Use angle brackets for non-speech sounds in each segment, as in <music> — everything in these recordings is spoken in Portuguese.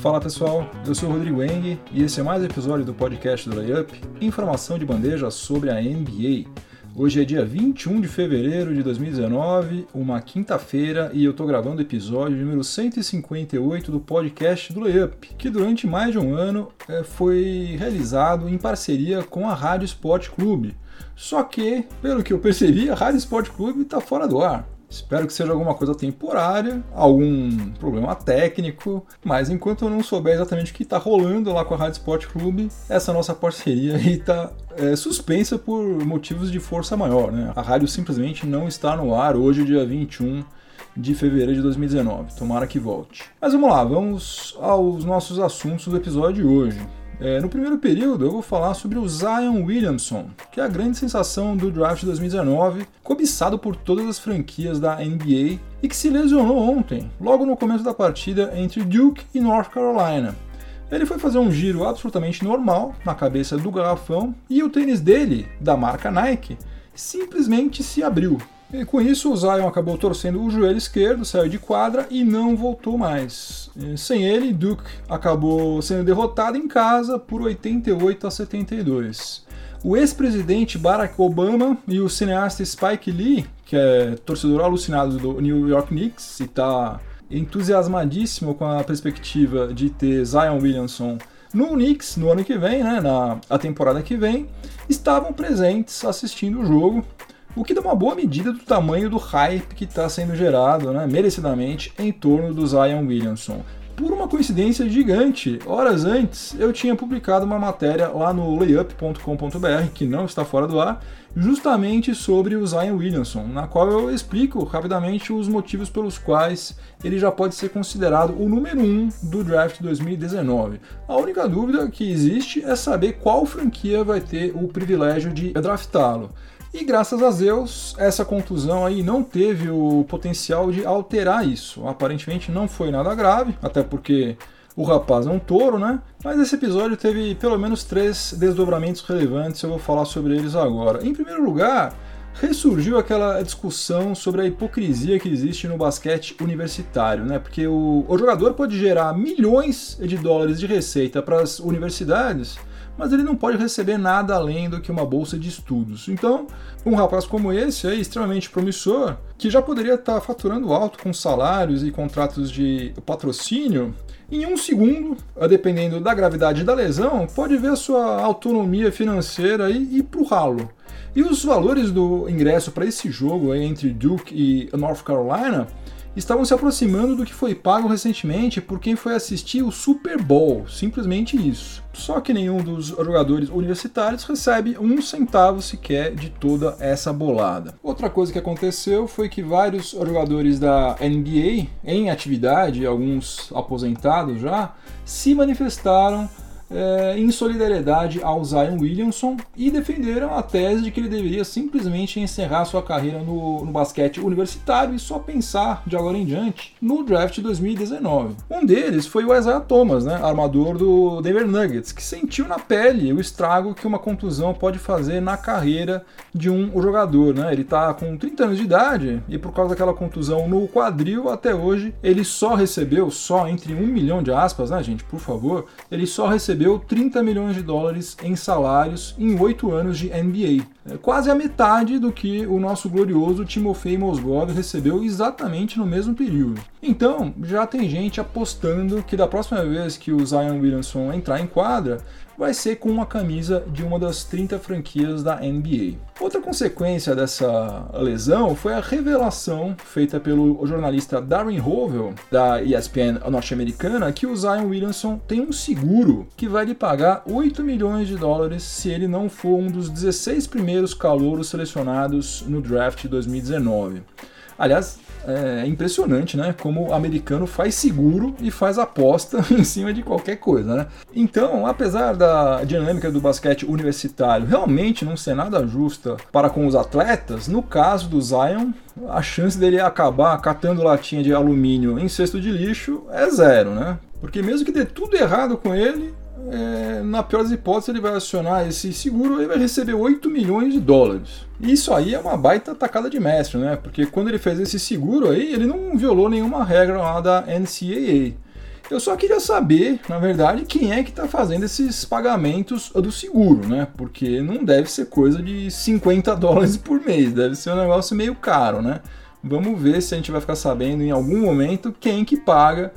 Fala pessoal, eu sou o Rodrigo Eng e esse é mais um episódio do podcast do Layup, informação de bandeja sobre a NBA. Hoje é dia 21 de fevereiro de 2019, uma quinta-feira, e eu tô gravando o episódio número 158 do podcast do Layup, que durante mais de um ano é, foi realizado em parceria com a Rádio Sport Clube. Só que, pelo que eu percebi, a Rádio Sport Clube está fora do ar. Espero que seja alguma coisa temporária, algum problema técnico, mas enquanto eu não souber exatamente o que está rolando lá com a Rádio Sport Clube, essa nossa parceria está é, suspensa por motivos de força maior. Né? A rádio simplesmente não está no ar hoje, dia 21 de fevereiro de 2019. Tomara que volte. Mas vamos lá, vamos aos nossos assuntos do episódio de hoje. É, no primeiro período, eu vou falar sobre o Zion Williamson, que é a grande sensação do draft de 2019, cobiçado por todas as franquias da NBA e que se lesionou ontem, logo no começo da partida entre Duke e North Carolina. Ele foi fazer um giro absolutamente normal na cabeça do garrafão e o tênis dele, da marca Nike, simplesmente se abriu, e com isso, o Zion acabou torcendo o joelho esquerdo, saiu de quadra e não voltou mais. Sem ele, Duke acabou sendo derrotado em casa por 88 a 72. O ex-presidente Barack Obama e o cineasta Spike Lee, que é torcedor alucinado do New York Knicks e está entusiasmadíssimo com a perspectiva de ter Zion Williamson no Knicks no ano que vem, né, na a temporada que vem, estavam presentes assistindo o jogo o que dá uma boa medida do tamanho do hype que está sendo gerado, né, merecidamente, em torno do Zion Williamson. Por uma coincidência gigante, horas antes eu tinha publicado uma matéria lá no layup.com.br, que não está fora do ar, justamente sobre o Zion Williamson, na qual eu explico rapidamente os motivos pelos quais ele já pode ser considerado o número 1 um do draft 2019. A única dúvida que existe é saber qual franquia vai ter o privilégio de draftá-lo. E graças a Deus, essa contusão aí não teve o potencial de alterar isso. Aparentemente não foi nada grave, até porque o rapaz é um touro, né? Mas esse episódio teve pelo menos três desdobramentos relevantes, eu vou falar sobre eles agora. Em primeiro lugar, ressurgiu aquela discussão sobre a hipocrisia que existe no basquete universitário, né? Porque o, o jogador pode gerar milhões de dólares de receita para as universidades mas ele não pode receber nada além do que uma bolsa de estudos. Então, um rapaz como esse é extremamente promissor, que já poderia estar faturando alto com salários e contratos de patrocínio, em um segundo, dependendo da gravidade da lesão, pode ver a sua autonomia financeira ir para o ralo. E os valores do ingresso para esse jogo entre Duke e North Carolina estavam se aproximando do que foi pago recentemente por quem foi assistir o Super Bowl, simplesmente isso. Só que nenhum dos jogadores universitários recebe um centavo sequer de toda essa bolada. Outra coisa que aconteceu foi que vários jogadores da NBA em atividade, alguns aposentados já, se manifestaram é, em solidariedade ao Zion Williamson e defenderam a tese de que ele deveria simplesmente encerrar sua carreira no, no basquete universitário e só pensar de agora em diante no draft 2019. Um deles foi o Isaiah Thomas, né, armador do Denver Nuggets, que sentiu na pele o estrago que uma contusão pode fazer na carreira de um jogador. Né? Ele está com 30 anos de idade e por causa daquela contusão no quadril, até hoje ele só recebeu, só entre um milhão de aspas, né, gente, por favor, ele só recebeu recebeu 30 milhões de dólares em salários em oito anos de NBA. É quase a metade do que o nosso glorioso Timofei Mozgov recebeu exatamente no mesmo período. Então, já tem gente apostando que da próxima vez que o Zion Williamson entrar em quadra, vai ser com uma camisa de uma das 30 franquias da NBA. Outra consequência dessa lesão foi a revelação feita pelo jornalista Darren Hovell, da ESPN norte-americana, que o Zion Williamson tem um seguro que vai lhe pagar 8 milhões de dólares se ele não for um dos 16 primeiros calouros selecionados no draft 2019. Aliás, é impressionante, né? Como o americano faz seguro e faz aposta <laughs> em cima de qualquer coisa, né? Então, apesar da dinâmica do basquete universitário realmente não ser nada justa para com os atletas, no caso do Zion, a chance dele acabar catando latinha de alumínio em cesto de lixo é zero, né? Porque mesmo que dê tudo errado com ele, é, na pior das hipóteses, ele vai acionar esse seguro e vai receber 8 milhões de dólares. Isso aí é uma baita tacada de mestre, né? Porque quando ele fez esse seguro aí, ele não violou nenhuma regra lá da NCAA. Eu só queria saber, na verdade, quem é que está fazendo esses pagamentos do seguro, né? Porque não deve ser coisa de 50 dólares por mês, deve ser um negócio meio caro, né? Vamos ver se a gente vai ficar sabendo em algum momento quem que paga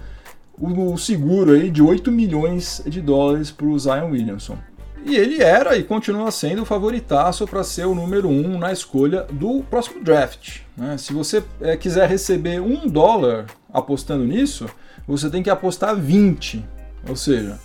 o seguro aí de 8 milhões de dólares para o Zion Williamson. E ele era e continua sendo o favoritaço para ser o número um na escolha do próximo draft. Né? Se você é, quiser receber um dólar apostando nisso, você tem que apostar 20. Ou seja,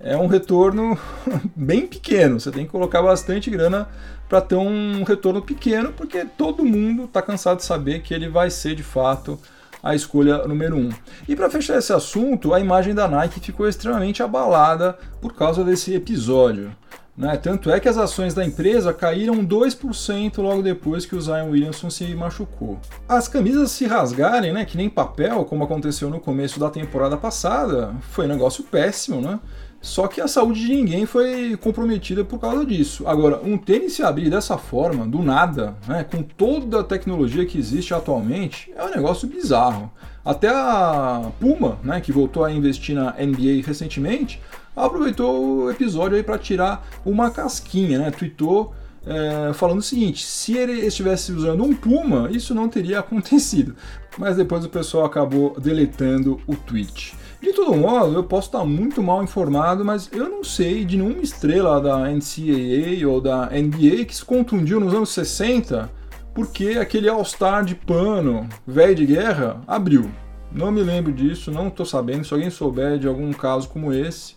é um retorno <laughs> bem pequeno. Você tem que colocar bastante grana para ter um retorno pequeno, porque todo mundo está cansado de saber que ele vai ser de fato a escolha número 1. Um. E para fechar esse assunto, a imagem da Nike ficou extremamente abalada por causa desse episódio. Né? Tanto é que as ações da empresa caíram 2% logo depois que o Zion Williamson se machucou. As camisas se rasgarem, né, que nem papel, como aconteceu no começo da temporada passada, foi um negócio péssimo, né? Só que a saúde de ninguém foi comprometida por causa disso. Agora, um tênis se abrir dessa forma, do nada, né, com toda a tecnologia que existe atualmente, é um negócio bizarro. Até a Puma, né, que voltou a investir na NBA recentemente, aproveitou o episódio aí para tirar uma casquinha, né? Tweetou é, falando o seguinte: se ele estivesse usando um Puma, isso não teria <laughs> acontecido. Mas depois o pessoal acabou deletando o tweet. De todo modo, eu posso estar muito mal informado, mas eu não sei de nenhuma estrela da NCAA ou da NBA que se contundiu nos anos 60 porque aquele All-Star de pano, velho de guerra, abriu. Não me lembro disso, não estou sabendo. Se alguém souber de algum caso como esse,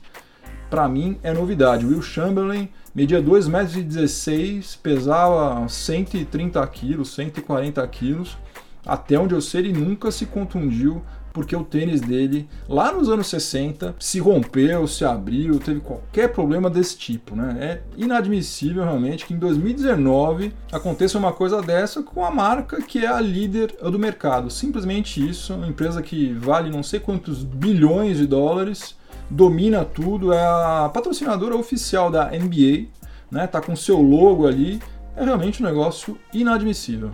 para mim é novidade. Will Chamberlain media 2,16 metros, pesava 130 quilos, 140 quilos. Até onde eu sei, ele nunca se contundiu porque o tênis dele, lá nos anos 60, se rompeu, se abriu, teve qualquer problema desse tipo. Né? É inadmissível realmente que em 2019 aconteça uma coisa dessa com a marca que é a líder do mercado. Simplesmente isso, uma empresa que vale não sei quantos bilhões de dólares, domina tudo, é a patrocinadora oficial da NBA, né? tá com seu logo ali, é realmente um negócio inadmissível.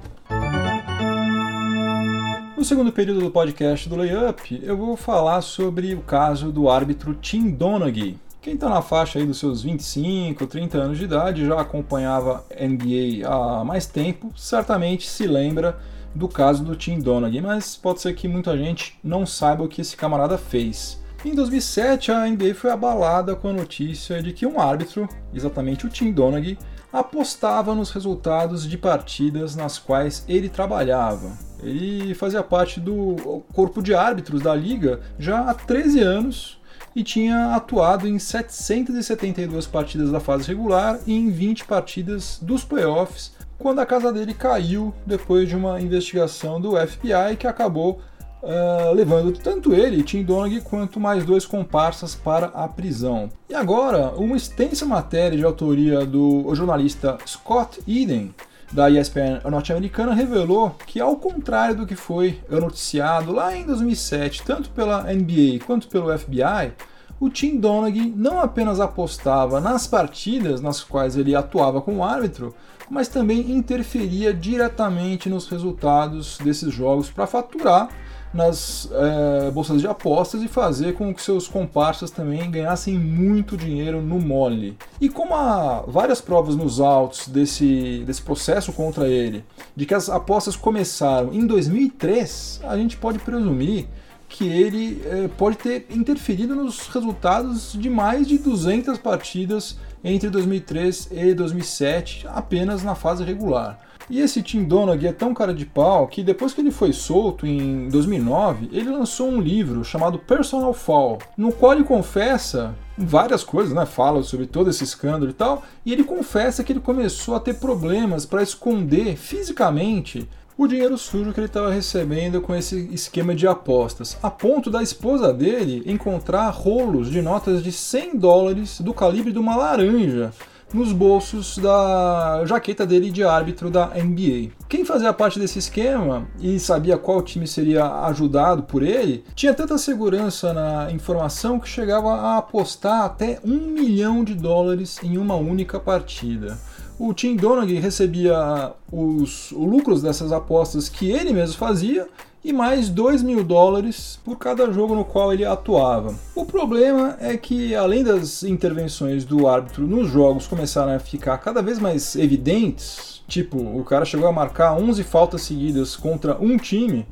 No segundo período do podcast do Layup, eu vou falar sobre o caso do árbitro Tim Donaghy. Quem está na faixa aí dos seus 25, 30 anos de idade, já acompanhava NBA há mais tempo, certamente se lembra do caso do Tim Donaghy, mas pode ser que muita gente não saiba o que esse camarada fez. Em 2007, a NBA foi abalada com a notícia de que um árbitro, exatamente o Tim Donaghy, apostava nos resultados de partidas nas quais ele trabalhava. Ele fazia parte do corpo de árbitros da liga já há 13 anos e tinha atuado em 772 partidas da fase regular e em 20 partidas dos playoffs, quando a casa dele caiu depois de uma investigação do FBI que acabou uh, levando tanto ele, Tim Donaghy, quanto mais dois comparsas para a prisão. E agora, uma extensa matéria de autoria do jornalista Scott Eden da ESPN norte-americana revelou que, ao contrário do que foi noticiado lá em 2007, tanto pela NBA quanto pelo FBI, o Tim Donaghy não apenas apostava nas partidas nas quais ele atuava como árbitro, mas também interferia diretamente nos resultados desses jogos para faturar nas é, bolsas de apostas e fazer com que seus comparsas também ganhassem muito dinheiro no mole. E como há várias provas nos autos desse, desse processo contra ele, de que as apostas começaram em 2003, a gente pode presumir que ele é, pode ter interferido nos resultados de mais de 200 partidas entre 2003 e 2007, apenas na fase regular. E esse Tim Donaghy é tão cara de pau que depois que ele foi solto em 2009, ele lançou um livro chamado Personal Fall, no qual ele confessa várias coisas, né? Fala sobre todo esse escândalo e tal, e ele confessa que ele começou a ter problemas para esconder fisicamente o dinheiro sujo que ele estava recebendo com esse esquema de apostas, a ponto da esposa dele encontrar rolos de notas de 100 dólares do calibre de uma laranja nos bolsos da jaqueta dele de árbitro da NBA. Quem fazia parte desse esquema e sabia qual time seria ajudado por ele, tinha tanta segurança na informação que chegava a apostar até um milhão de dólares em uma única partida. O Tim Donaghy recebia os lucros dessas apostas que ele mesmo fazia e mais 2 mil dólares por cada jogo no qual ele atuava. O problema é que, além das intervenções do árbitro nos jogos começaram a ficar cada vez mais evidentes, tipo, o cara chegou a marcar 11 faltas seguidas contra um time,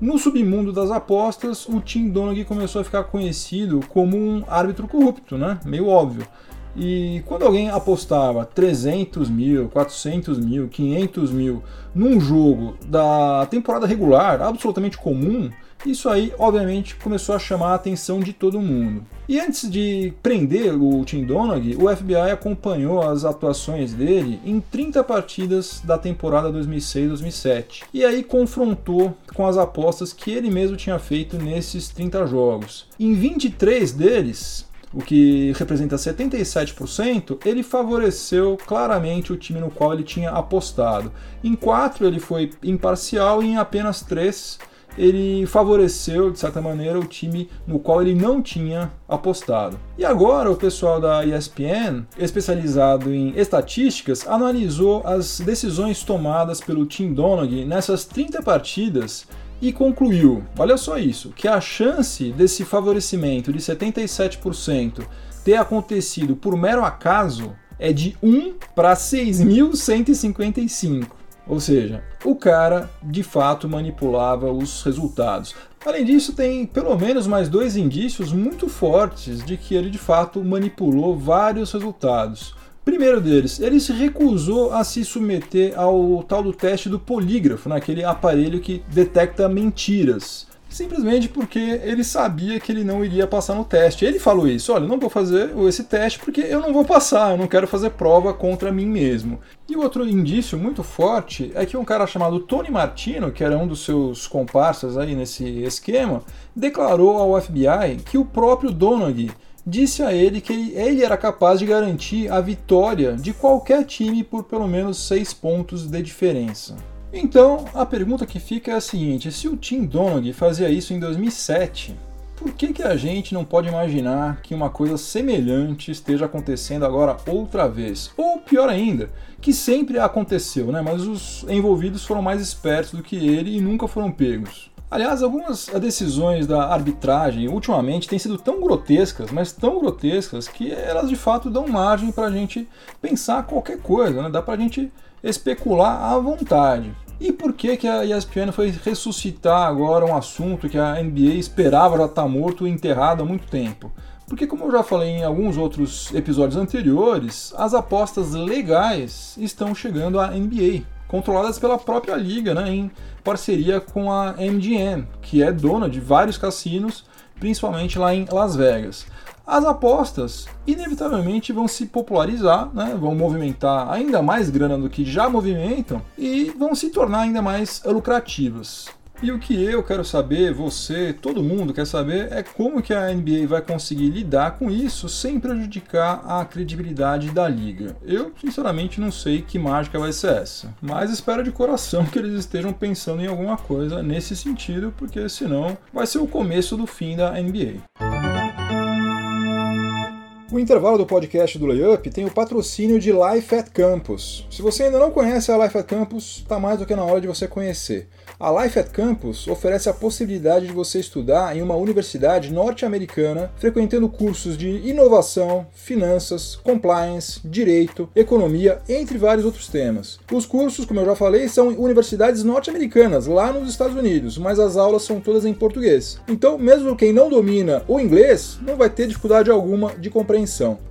no submundo das apostas, o Tim Donaghy começou a ficar conhecido como um árbitro corrupto, né? Meio óbvio. E quando alguém apostava 300 mil, 400 mil, 500 mil num jogo da temporada regular, absolutamente comum, isso aí obviamente começou a chamar a atenção de todo mundo. E antes de prender o Tim Donaghy, o FBI acompanhou as atuações dele em 30 partidas da temporada 2006-2007 e aí confrontou com as apostas que ele mesmo tinha feito nesses 30 jogos. Em 23 deles, o que representa 77%, ele favoreceu claramente o time no qual ele tinha apostado. Em quatro ele foi imparcial e em apenas três ele favoreceu, de certa maneira, o time no qual ele não tinha apostado. E agora o pessoal da ESPN, especializado em estatísticas, analisou as decisões tomadas pelo Tim Donaghy nessas 30 partidas e concluiu, olha só isso, que a chance desse favorecimento de 77% ter acontecido por mero acaso é de 1 para 6.155. Ou seja, o cara de fato manipulava os resultados. Além disso, tem pelo menos mais dois indícios muito fortes de que ele de fato manipulou vários resultados. Primeiro deles, ele se recusou a se submeter ao tal do teste do polígrafo, naquele aparelho que detecta mentiras. Simplesmente porque ele sabia que ele não iria passar no teste. Ele falou isso: olha, não vou fazer esse teste porque eu não vou passar, eu não quero fazer prova contra mim mesmo. E outro indício muito forte é que um cara chamado Tony Martino, que era um dos seus comparsas aí nesse esquema, declarou ao FBI que o próprio Donaghy disse a ele que ele era capaz de garantir a vitória de qualquer time por pelo menos seis pontos de diferença. Então, a pergunta que fica é a seguinte: se o Tim Donaghy fazia isso em 2007, por que, que a gente não pode imaginar que uma coisa semelhante esteja acontecendo agora outra vez? Ou pior ainda, que sempre aconteceu, né? mas os envolvidos foram mais espertos do que ele e nunca foram pegos. Aliás, algumas decisões da arbitragem ultimamente têm sido tão grotescas, mas tão grotescas, que elas de fato dão margem para a gente pensar qualquer coisa, né? dá para a gente especular à vontade. E por que, que a ESPN foi ressuscitar agora um assunto que a NBA esperava já estar tá morto e enterrado há muito tempo? Porque, como eu já falei em alguns outros episódios anteriores, as apostas legais estão chegando à NBA controladas pela própria liga, né, em parceria com a MGM, que é dona de vários cassinos, principalmente lá em Las Vegas. As apostas inevitavelmente vão se popularizar, né, vão movimentar ainda mais grana do que já movimentam e vão se tornar ainda mais lucrativas. E o que eu quero saber, você, todo mundo quer saber, é como que a NBA vai conseguir lidar com isso sem prejudicar a credibilidade da liga. Eu, sinceramente, não sei que mágica vai ser essa, mas espero de coração que eles estejam pensando em alguma coisa nesse sentido, porque senão vai ser o começo do fim da NBA. O intervalo do podcast do Layup tem o patrocínio de Life at Campus. Se você ainda não conhece a Life at Campus, está mais do que na hora de você conhecer. A Life at Campus oferece a possibilidade de você estudar em uma universidade norte-americana, frequentando cursos de inovação, finanças, compliance, direito, economia, entre vários outros temas. Os cursos, como eu já falei, são universidades norte-americanas, lá nos Estados Unidos, mas as aulas são todas em português. Então, mesmo quem não domina o inglês, não vai ter dificuldade alguma de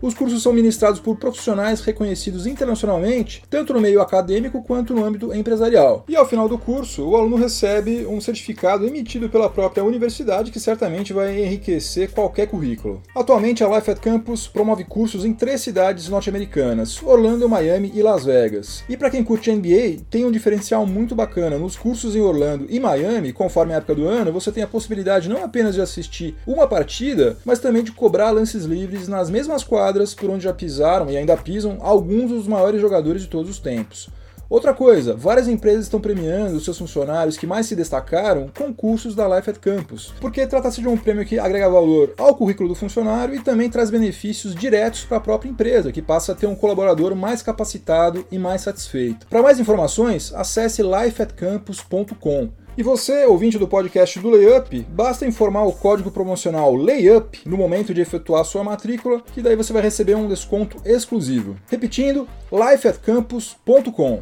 Os cursos são ministrados por profissionais reconhecidos internacionalmente, tanto no meio acadêmico quanto no âmbito empresarial. E ao final do curso, o aluno recebe um certificado emitido pela própria universidade que certamente vai enriquecer qualquer currículo. Atualmente, a Life at Campus promove cursos em três cidades norte-americanas: Orlando, Miami e Las Vegas. E para quem curte NBA, tem um diferencial muito bacana. Nos cursos em Orlando e Miami, conforme a época do ano, você tem a possibilidade não apenas de assistir uma partida, mas também de cobrar lances livres nas mesmas quadras por onde já pisaram e ainda pisam alguns dos maiores jogadores de todos os tempos. Outra coisa, várias empresas estão premiando os seus funcionários que mais se destacaram com cursos da Life at Campus, porque trata-se de um prêmio que agrega valor ao currículo do funcionário e também traz benefícios diretos para a própria empresa, que passa a ter um colaborador mais capacitado e mais satisfeito. Para mais informações, acesse lifeatcampus.com. E você, ouvinte do podcast do Layup, basta informar o código promocional LAYUP no momento de efetuar sua matrícula, que daí você vai receber um desconto exclusivo. Repetindo, lifeatcampus.com.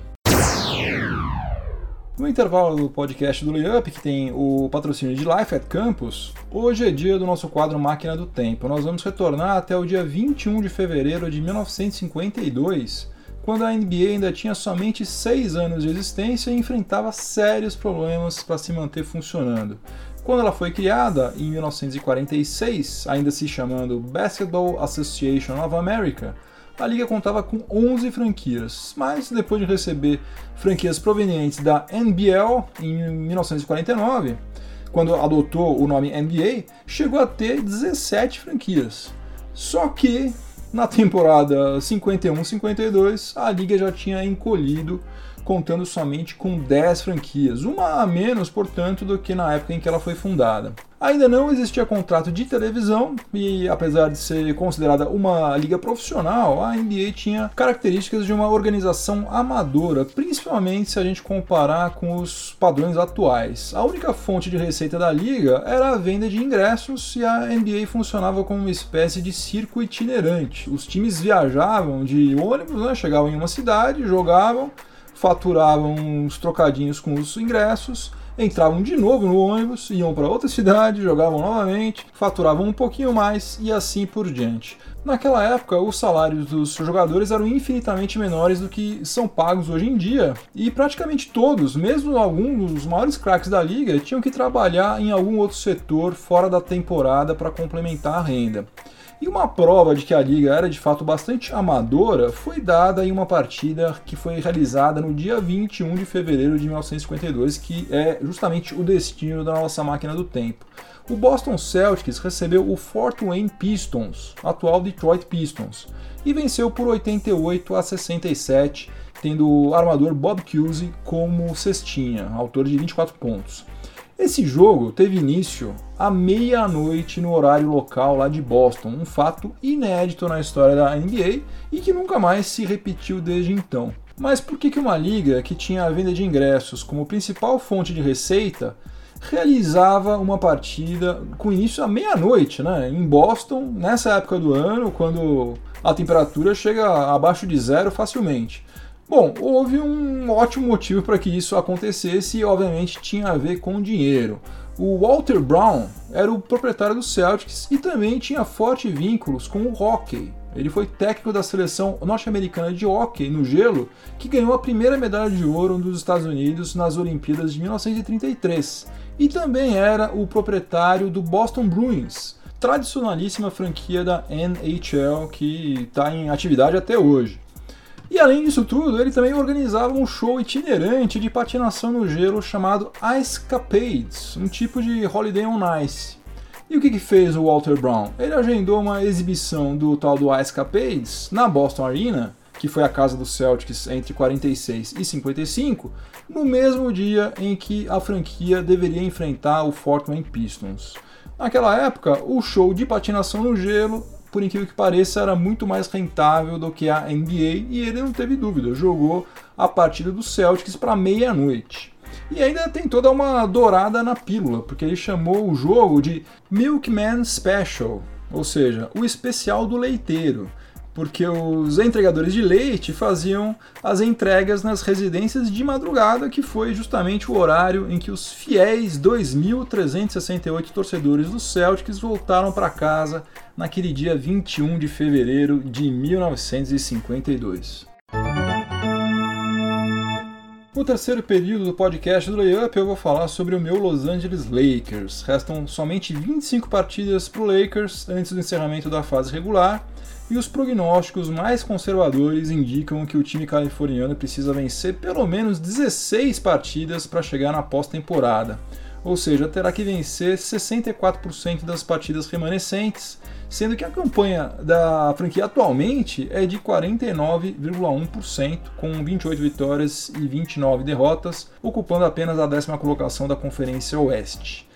No intervalo do podcast do Layup, que tem o patrocínio de Life at Campus, hoje é dia do nosso quadro Máquina do Tempo. Nós vamos retornar até o dia 21 de fevereiro de 1952, quando a NBA ainda tinha somente 6 anos de existência e enfrentava sérios problemas para se manter funcionando. Quando ela foi criada, em 1946, ainda se chamando Basketball Association of America, a liga contava com 11 franquias, mas depois de receber franquias provenientes da NBL em 1949, quando adotou o nome NBA, chegou a ter 17 franquias. Só que na temporada 51-52 a liga já tinha encolhido contando somente com 10 franquias, uma a menos, portanto, do que na época em que ela foi fundada. Ainda não existia contrato de televisão e, apesar de ser considerada uma liga profissional, a NBA tinha características de uma organização amadora, principalmente se a gente comparar com os padrões atuais. A única fonte de receita da liga era a venda de ingressos e a NBA funcionava como uma espécie de circo itinerante. Os times viajavam de ônibus, né, chegavam em uma cidade, jogavam faturavam uns trocadinhos com os ingressos, entravam de novo no ônibus, iam para outra cidade, jogavam novamente, faturavam um pouquinho mais e assim por diante. Naquela época, os salários dos jogadores eram infinitamente menores do que são pagos hoje em dia, e praticamente todos, mesmo alguns dos maiores craques da liga, tinham que trabalhar em algum outro setor fora da temporada para complementar a renda. E uma prova de que a liga era de fato bastante amadora foi dada em uma partida que foi realizada no dia 21 de fevereiro de 1952, que é justamente o destino da nossa máquina do tempo. O Boston Celtics recebeu o Fort Wayne Pistons, atual Detroit Pistons, e venceu por 88 a 67, tendo o armador Bob Cousy como cestinha, autor de 24 pontos. Esse jogo teve início à meia-noite no horário local lá de Boston, um fato inédito na história da NBA e que nunca mais se repetiu desde então. Mas por que uma liga que tinha a venda de ingressos como principal fonte de receita realizava uma partida com início à meia-noite, né? Em Boston, nessa época do ano, quando a temperatura chega abaixo de zero facilmente. Bom, houve um ótimo motivo para que isso acontecesse e, obviamente, tinha a ver com dinheiro. O Walter Brown era o proprietário do Celtics e também tinha fortes vínculos com o hockey. Ele foi técnico da seleção norte-americana de hockey no gelo, que ganhou a primeira medalha de ouro dos Estados Unidos nas Olimpíadas de 1933. E também era o proprietário do Boston Bruins, tradicionalíssima franquia da NHL que está em atividade até hoje. E além disso tudo, ele também organizava um show itinerante de patinação no gelo chamado Ice Capades, um tipo de Holiday on Ice. E o que, que fez o Walter Brown? Ele agendou uma exibição do tal do Ice Capades na Boston Arena, que foi a casa dos Celtics entre 46 e 55, no mesmo dia em que a franquia deveria enfrentar o Fort Wayne Pistons. Naquela época, o show de patinação no gelo por incrível que pareça, era muito mais rentável do que a NBA e ele não teve dúvida, jogou a partida do Celtics para meia-noite. E ainda tem toda uma dourada na pílula, porque ele chamou o jogo de Milkman Special, ou seja, o especial do leiteiro porque os entregadores de leite faziam as entregas nas residências de madrugada, que foi justamente o horário em que os fiéis 2.368 torcedores do Celtics voltaram para casa naquele dia 21 de fevereiro de 1952. No terceiro período do podcast do Layup, eu vou falar sobre o meu Los Angeles Lakers. Restam somente 25 partidas para o Lakers antes do encerramento da fase regular e os prognósticos mais conservadores indicam que o time californiano precisa vencer pelo menos 16 partidas para chegar na pós-temporada, ou seja, terá que vencer 64% das partidas remanescentes, sendo que a campanha da franquia atualmente é de 49,1%, com 28 vitórias e 29 derrotas, ocupando apenas a décima colocação da Conferência Oeste.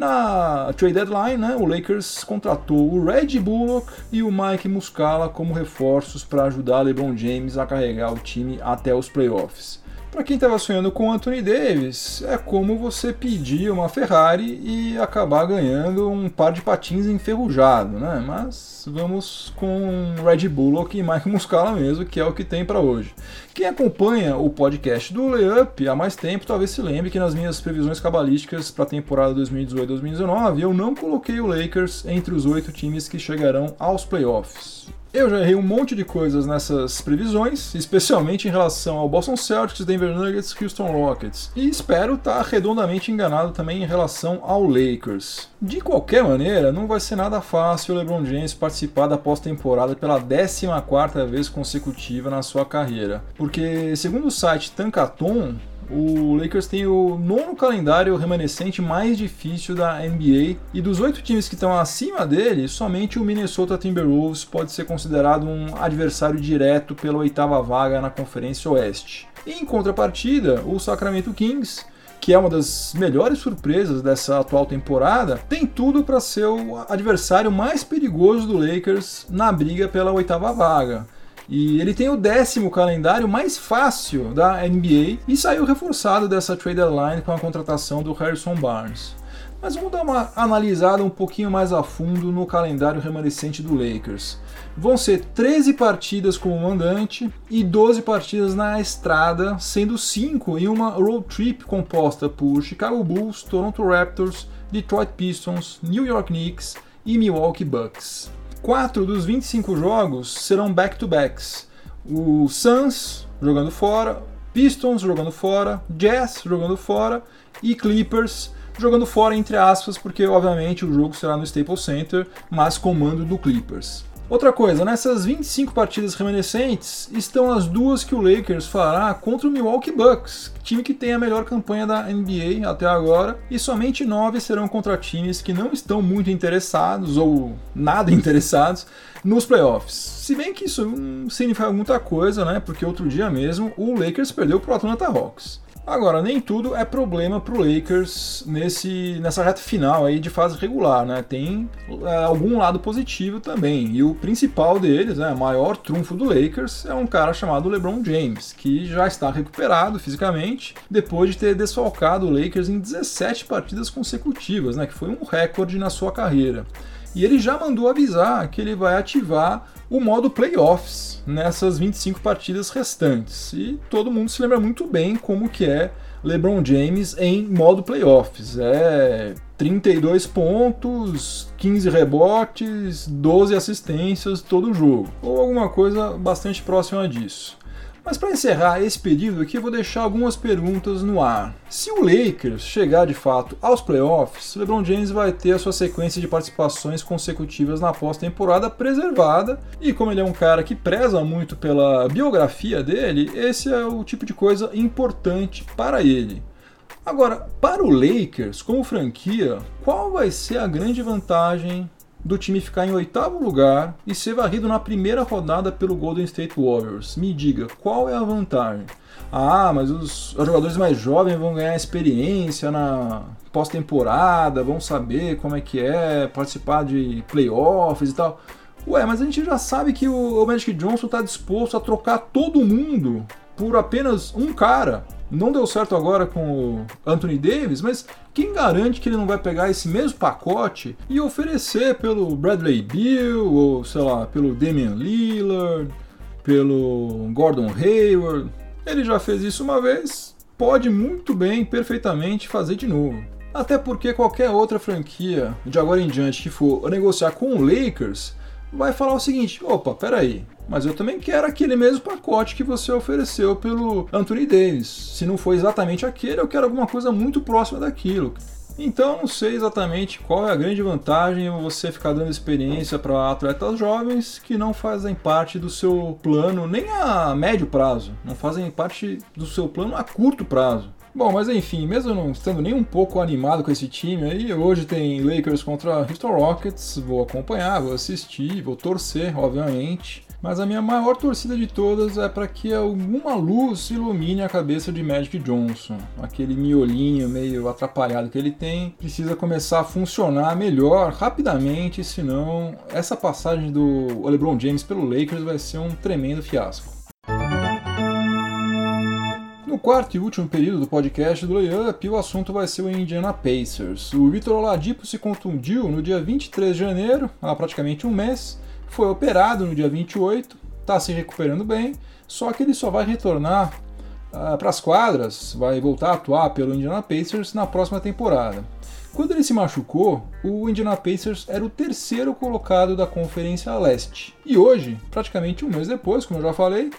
Na trade deadline, né, o Lakers contratou o Red Bullock e o Mike Muscala como reforços para ajudar LeBron James a carregar o time até os playoffs. Para quem estava sonhando com Anthony Davis, é como você pedir uma Ferrari e acabar ganhando um par de patins enferrujado, né? Mas vamos com Red Bullock e Mike Muscala mesmo, que é o que tem para hoje. Quem acompanha o podcast do Layup há mais tempo talvez se lembre que nas minhas previsões cabalísticas para a temporada 2018-2019 eu não coloquei o Lakers entre os oito times que chegarão aos playoffs. Eu já errei um monte de coisas nessas previsões, especialmente em relação ao Boston Celtics, Denver Nuggets, Houston Rockets, e espero estar redondamente enganado também em relação ao Lakers. De qualquer maneira, não vai ser nada fácil o LeBron James participar da pós-temporada pela 14ª vez consecutiva na sua carreira, porque segundo o site Tankaton, o Lakers tem o nono calendário remanescente mais difícil da NBA e dos oito times que estão acima dele, somente o Minnesota Timberwolves pode ser considerado um adversário direto pela oitava vaga na Conferência Oeste. Em contrapartida, o Sacramento Kings que é uma das melhores surpresas dessa atual temporada, tem tudo para ser o adversário mais perigoso do Lakers na briga pela oitava vaga. E ele tem o décimo calendário mais fácil da NBA e saiu reforçado dessa trade deadline com a contratação do Harrison Barnes. Mas vamos dar uma analisada um pouquinho mais a fundo no calendário remanescente do Lakers. Vão ser 13 partidas como mandante e 12 partidas na estrada, sendo 5 em uma road trip composta por Chicago Bulls, Toronto Raptors, Detroit Pistons, New York Knicks e Milwaukee Bucks. Quatro dos 25 jogos serão back-to-backs. O Suns jogando fora, Pistons jogando fora, Jazz jogando fora e Clippers jogando fora entre aspas, porque obviamente o jogo será no Staples Center, mas comando do Clippers. Outra coisa, nessas 25 partidas remanescentes estão as duas que o Lakers fará contra o Milwaukee Bucks, time que tem a melhor campanha da NBA até agora, e somente nove serão contra times que não estão muito interessados ou nada <laughs> interessados nos playoffs. Se bem que isso não significa muita coisa, né? Porque outro dia mesmo o Lakers perdeu para o Atlanta Hawks. Agora, nem tudo é problema para o Lakers nesse, nessa reta final aí de fase regular, né? Tem é, algum lado positivo também. E o principal deles, né, maior trunfo do Lakers, é um cara chamado LeBron James, que já está recuperado fisicamente depois de ter desfalcado o Lakers em 17 partidas consecutivas, né? Que foi um recorde na sua carreira. E ele já mandou avisar que ele vai ativar o modo playoffs nessas 25 partidas restantes. E todo mundo se lembra muito bem como que é LeBron James em modo playoffs. É 32 pontos, 15 rebotes, 12 assistências todo jogo, ou alguma coisa bastante próxima disso. Mas para encerrar esse período aqui, eu vou deixar algumas perguntas no ar. Se o Lakers chegar de fato aos playoffs, LeBron James vai ter a sua sequência de participações consecutivas na pós-temporada preservada, e como ele é um cara que preza muito pela biografia dele, esse é o tipo de coisa importante para ele. Agora, para o Lakers, como franquia, qual vai ser a grande vantagem do time ficar em oitavo lugar e ser varrido na primeira rodada pelo Golden State Warriors. Me diga, qual é a vantagem? Ah, mas os, jogadores mais jovens vão ganhar experiência na pós-temporada, vão saber como é que é participar de playoffs e tal. Ué, mas a gente já sabe que o Magic Johnson está disposto a trocar todo mundo por apenas um cara. Não deu certo agora com o Anthony Davis, mas quem garante que ele não vai pegar esse mesmo pacote e oferecer pelo Bradley Beal, ou sei lá, pelo Damian Lillard, pelo Gordon Hayward? Ele já fez isso uma vez, pode muito bem, perfeitamente fazer de novo. Até porque qualquer outra franquia de agora em diante que for negociar com o Lakers vai falar o seguinte: opa, peraí, mas eu também quero aquele mesmo pacote que você ofereceu pelo Anthony Davis. Se não for exatamente aquele, eu quero alguma coisa muito próxima daquilo. Então, não sei exatamente qual é a grande vantagem você ficar dando experiência para atletas jovens que não fazem parte do seu plano nem a médio prazo, não fazem parte do seu plano a curto prazo. Bom, mas enfim, mesmo não estando nem um pouco animado com esse time aí, hoje tem Lakers contra Houston Rockets, vou acompanhar, vou assistir, vou torcer, obviamente. Mas a minha maior torcida de todas é para que alguma luz ilumine a cabeça de Magic Johnson. Aquele miolinho meio atrapalhado que ele tem precisa começar a funcionar melhor rapidamente, senão essa passagem do LeBron James pelo Lakers vai ser um tremendo fiasco. Quarto e último período do podcast do Layup, o assunto vai ser o Indiana Pacers. O Vitor Oladipo se contundiu no dia 23 de janeiro, há praticamente um mês, foi operado no dia 28, está se recuperando bem, só que ele só vai retornar uh, para as quadras, vai voltar a atuar pelo Indiana Pacers na próxima temporada. Quando ele se machucou, o Indiana Pacers era o terceiro colocado da Conferência Leste. E hoje, praticamente um mês depois, como eu já falei,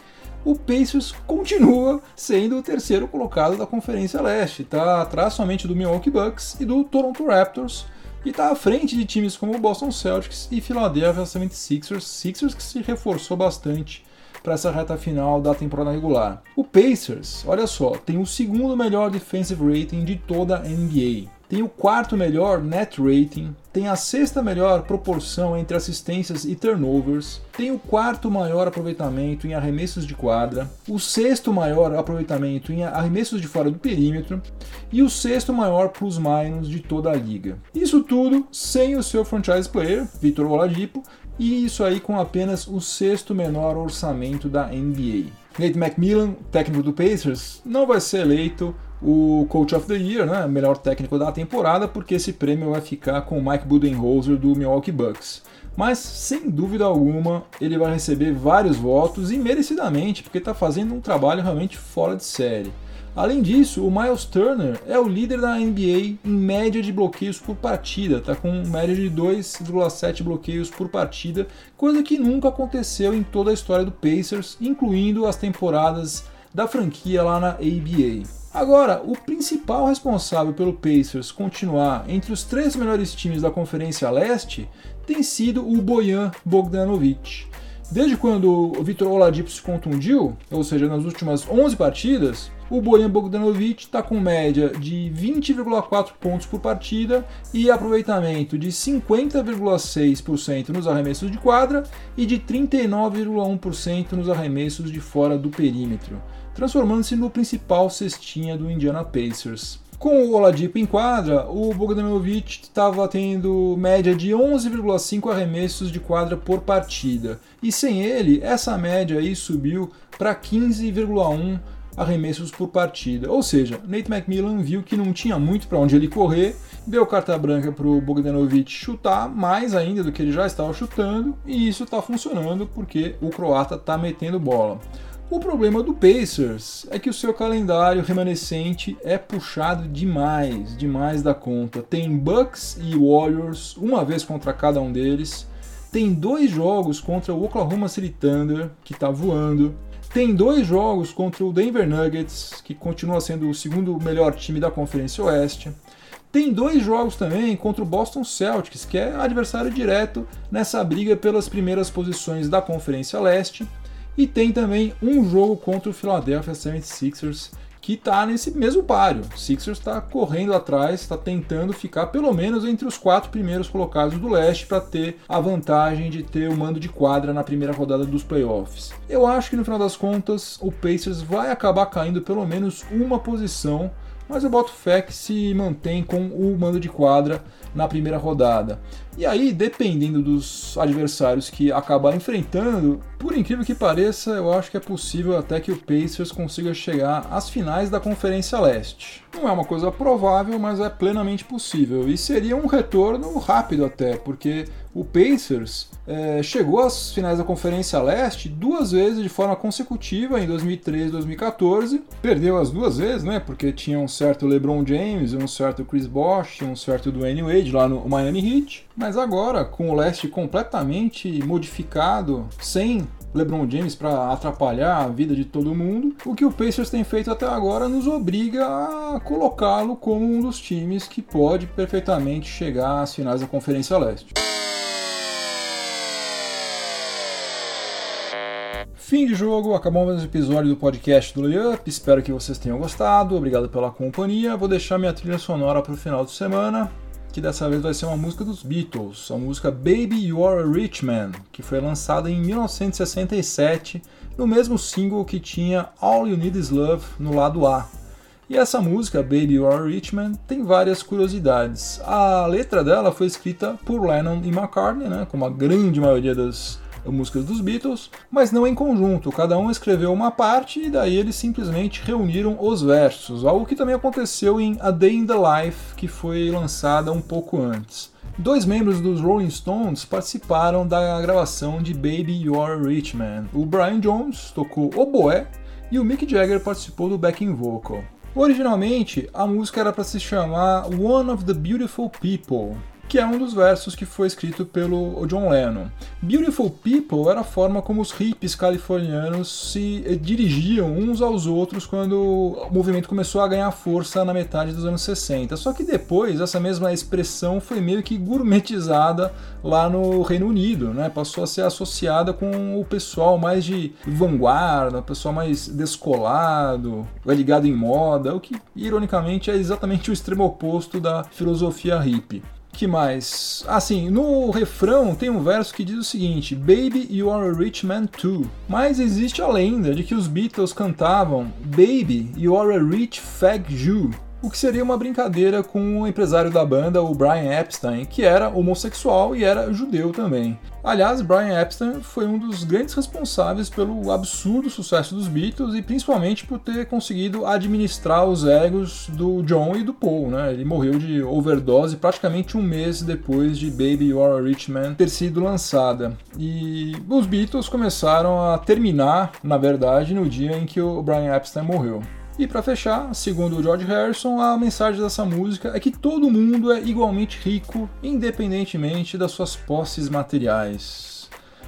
o Pacers continua sendo o terceiro colocado da Conferência Leste. Está atrás somente do Milwaukee Bucks e do Toronto Raptors. E está à frente de times como o Boston Celtics e Philadelphia 76ers, Sixers que se reforçou bastante para essa reta final da temporada regular. O Pacers, olha só, tem o segundo melhor defensive rating de toda a NBA tem o quarto melhor net rating, tem a sexta melhor proporção entre assistências e turnovers, tem o quarto maior aproveitamento em arremessos de quadra, o sexto maior aproveitamento em arremessos de fora do perímetro e o sexto maior plus-minus de toda a liga. Isso tudo sem o seu franchise player, Victor Oladipo, e isso aí com apenas o sexto menor orçamento da NBA. Nate McMillan, técnico do Pacers, não vai ser eleito o Coach of the Year, né, melhor técnico da temporada, porque esse prêmio vai ficar com o Mike Budenholzer do Milwaukee Bucks. Mas, sem dúvida alguma, ele vai receber vários votos e merecidamente, porque está fazendo um trabalho realmente fora de série. Além disso, o Miles Turner é o líder da NBA em média de bloqueios por partida, está com média de 2,7 bloqueios por partida, coisa que nunca aconteceu em toda a história do Pacers, incluindo as temporadas da franquia lá na ABA. Agora, o principal responsável pelo Pacers continuar entre os três melhores times da Conferência Leste tem sido o Bojan Bogdanovic. Desde quando o Vitor Oladipo se contundiu, ou seja, nas últimas 11 partidas, o Bojan Bogdanovic está com média de 20,4 pontos por partida e aproveitamento de 50,6% nos arremessos de quadra e de 39,1% nos arremessos de fora do perímetro transformando-se no principal cestinha do Indiana Pacers. Com o Oladipo em quadra, o Bogdanovic estava tendo média de 11,5 arremessos de quadra por partida, e sem ele, essa média aí subiu para 15,1 arremessos por partida. Ou seja, Nate McMillan viu que não tinha muito para onde ele correr, deu carta branca para o Bogdanovic chutar mais ainda do que ele já estava chutando, e isso está funcionando porque o croata está metendo bola. O problema do Pacers é que o seu calendário remanescente é puxado demais, demais da conta. Tem Bucks e Warriors, uma vez contra cada um deles. Tem dois jogos contra o Oklahoma City Thunder, que está voando. Tem dois jogos contra o Denver Nuggets, que continua sendo o segundo melhor time da Conferência Oeste. Tem dois jogos também contra o Boston Celtics, que é adversário direto nessa briga pelas primeiras posições da Conferência Leste. E tem também um jogo contra o Philadelphia 76ers que está nesse mesmo páreo. O Sixers está correndo atrás, está tentando ficar pelo menos entre os quatro primeiros colocados do leste para ter a vantagem de ter o mando de quadra na primeira rodada dos playoffs. Eu acho que no final das contas o Pacers vai acabar caindo pelo menos uma posição, mas eu boto fé que se mantém com o mando de quadra na primeira rodada. E aí, dependendo dos adversários que acabar enfrentando, por incrível que pareça, eu acho que é possível até que o Pacers consiga chegar às finais da Conferência Leste. Não é uma coisa provável, mas é plenamente possível. E seria um retorno rápido até, porque o Pacers é, chegou às finais da Conferência Leste duas vezes de forma consecutiva em 2013 e 2014. Perdeu as duas vezes, né? Porque tinha um certo LeBron James, um certo Chris Bosh, um certo Dwayne Wade lá no Miami Heat. Mas agora, com o leste completamente modificado, sem LeBron James para atrapalhar a vida de todo mundo, o que o Pacers tem feito até agora nos obriga a colocá-lo como um dos times que pode perfeitamente chegar às finais da Conferência Leste. Fim de jogo, acabou mais um episódio do podcast do Layup. Espero que vocês tenham gostado. Obrigado pela companhia. Vou deixar minha trilha sonora para o final de semana que dessa vez vai ser uma música dos Beatles, a música Baby You Are a Rich Man, que foi lançada em 1967 no mesmo single que tinha All You Need Is Love no lado A. E essa música, Baby You Are a Rich Man, tem várias curiosidades. A letra dela foi escrita por Lennon e McCartney, né, como a grande maioria das músicas dos Beatles, mas não em conjunto. Cada um escreveu uma parte e daí eles simplesmente reuniram os versos, algo que também aconteceu em A Day in the Life, que foi lançada um pouco antes. Dois membros dos Rolling Stones participaram da gravação de Baby You're a Rich Man. O Brian Jones tocou oboé e o Mick Jagger participou do backing vocal. Originalmente, a música era para se chamar One of the Beautiful People, que é um dos versos que foi escrito pelo John Lennon. Beautiful People era a forma como os hippies californianos se eh, dirigiam uns aos outros quando o movimento começou a ganhar força na metade dos anos 60. Só que depois essa mesma expressão foi meio que gourmetizada lá no Reino Unido, né? Passou a ser associada com o pessoal mais de vanguarda, o pessoal mais descolado, ligado em moda, o que ironicamente é exatamente o extremo oposto da filosofia hippie que mais? Assim, no refrão tem um verso que diz o seguinte: Baby, you are a rich man too. Mas existe a lenda de que os Beatles cantavam Baby, you are a rich fag Jew o que seria uma brincadeira com o empresário da banda, o Brian Epstein, que era homossexual e era judeu também. Aliás, Brian Epstein foi um dos grandes responsáveis pelo absurdo sucesso dos Beatles e principalmente por ter conseguido administrar os egos do John e do Paul. Né? Ele morreu de overdose praticamente um mês depois de Baby You Are a Rich Man ter sido lançada. E os Beatles começaram a terminar, na verdade, no dia em que o Brian Epstein morreu. E para fechar, segundo o George Harrison, a mensagem dessa música é que todo mundo é igualmente rico, independentemente das suas posses materiais.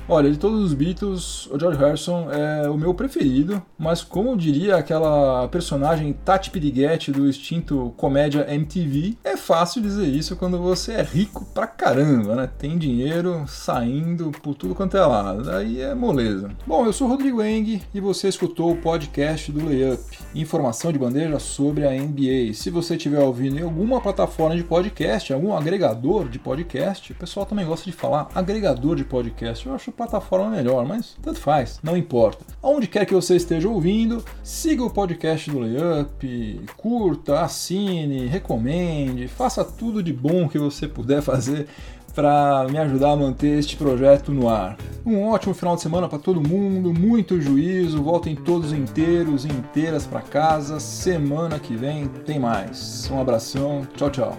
Olha, de todos os Beatles, o George Harrison é o meu preferido, mas como diria aquela personagem Tati Piriguete do extinto comédia MTV, é fácil dizer isso quando você é rico pra caramba, né? Tem dinheiro saindo por tudo quanto é lado, aí é moleza. Bom, eu sou Rodrigo Eng e você escutou o podcast do Layup, informação de bandeja sobre a NBA. Se você estiver ouvindo em alguma plataforma de podcast, algum agregador de podcast, o pessoal também gosta de falar agregador de podcast, eu acho plataforma melhor, mas tanto faz, não importa. Aonde quer que você esteja ouvindo, siga o podcast do Layup, curta, assine, recomende, faça tudo de bom que você puder fazer para me ajudar a manter este projeto no ar. Um ótimo final de semana para todo mundo, muito juízo, voltem todos inteiros e inteiras para casa. Semana que vem tem mais. Um abração, tchau, tchau.